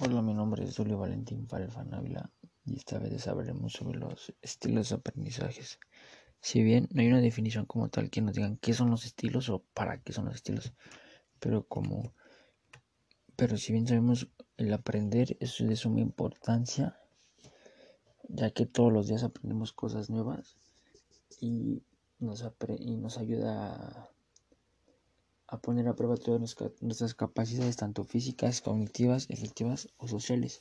Hola, mi nombre es Julio Valentín Farelfan Ávila y esta vez hablaremos sobre los estilos de aprendizajes. Si bien no hay una definición como tal que nos digan qué son los estilos o para qué son los estilos, pero como pero si bien sabemos el aprender es de suma importancia, ya que todos los días aprendemos cosas nuevas y nos, y nos ayuda a a poner a prueba todas nuestras capacidades, tanto físicas, cognitivas, efectivas o sociales,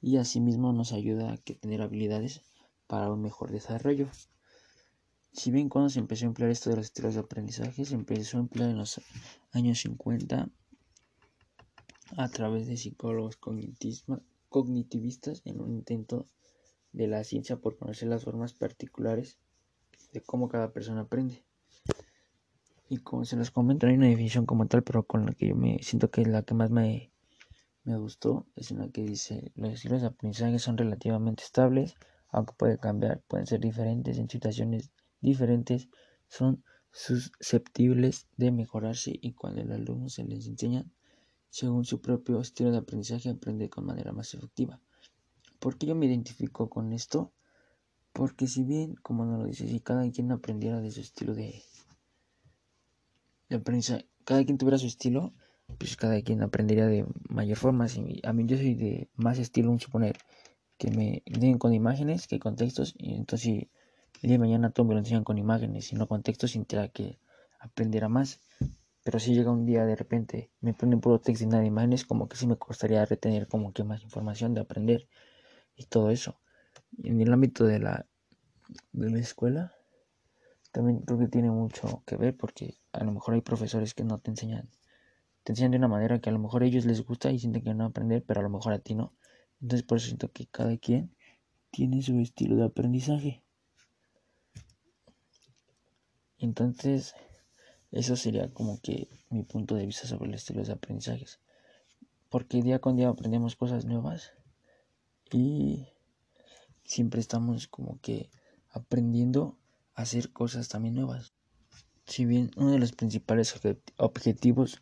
y asimismo nos ayuda a tener habilidades para un mejor desarrollo. Si bien cuando se empezó a emplear esto de los estilos de aprendizaje, se empezó a emplear en los años 50 a través de psicólogos cognitivistas en un intento de la ciencia por conocer las formas particulares de cómo cada persona aprende. Y como se los comento, no hay una definición como tal, pero con la que yo me siento que es la que más me, me gustó, es una que dice, los estilos de aprendizaje son relativamente estables, aunque pueden cambiar, pueden ser diferentes en situaciones diferentes, son susceptibles de mejorarse y cuando el alumno se les enseña según su propio estilo de aprendizaje aprende con manera más efectiva. ¿Por qué yo me identifico con esto? Porque si bien, como nos lo dice, si cada quien aprendiera de su estilo de, cada quien tuviera su estilo, pues cada quien aprendería de mayor forma. a mí yo soy de más estilo, un suponer, que me enseñen con imágenes que con textos, y entonces el día de mañana todo me lo enseñan con imágenes y no con textos, sintiera que aprendiera más. Pero si llega un día de repente, me ponen puro texto y nada de imágenes, como que sí me costaría retener como que más información de aprender y todo eso. En el ámbito de la, de la escuela, también creo que tiene mucho que ver porque a lo mejor hay profesores que no te enseñan, te enseñan de una manera que a lo mejor a ellos les gusta y sienten que no aprender, pero a lo mejor a ti no. Entonces por eso siento que cada quien tiene su estilo de aprendizaje. Entonces, eso sería como que mi punto de vista sobre el estilo de aprendizajes. Porque día con día aprendemos cosas nuevas y siempre estamos como que aprendiendo hacer cosas también nuevas. Si bien uno de los principales objetivos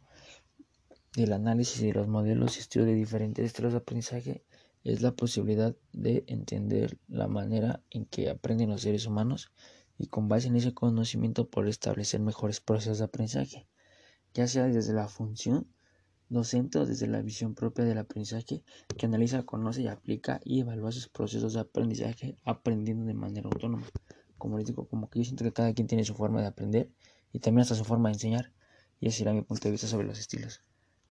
del análisis de los modelos y estudio de diferentes estilos de aprendizaje es la posibilidad de entender la manera en que aprenden los seres humanos y con base en ese conocimiento poder establecer mejores procesos de aprendizaje, ya sea desde la función docente o desde la visión propia del aprendizaje que analiza, conoce y aplica y evalúa sus procesos de aprendizaje aprendiendo de manera autónoma. Como les digo, como que yo siento que cada quien tiene su forma de aprender y también hasta su forma de enseñar. Y ese era mi punto de vista sobre los estilos.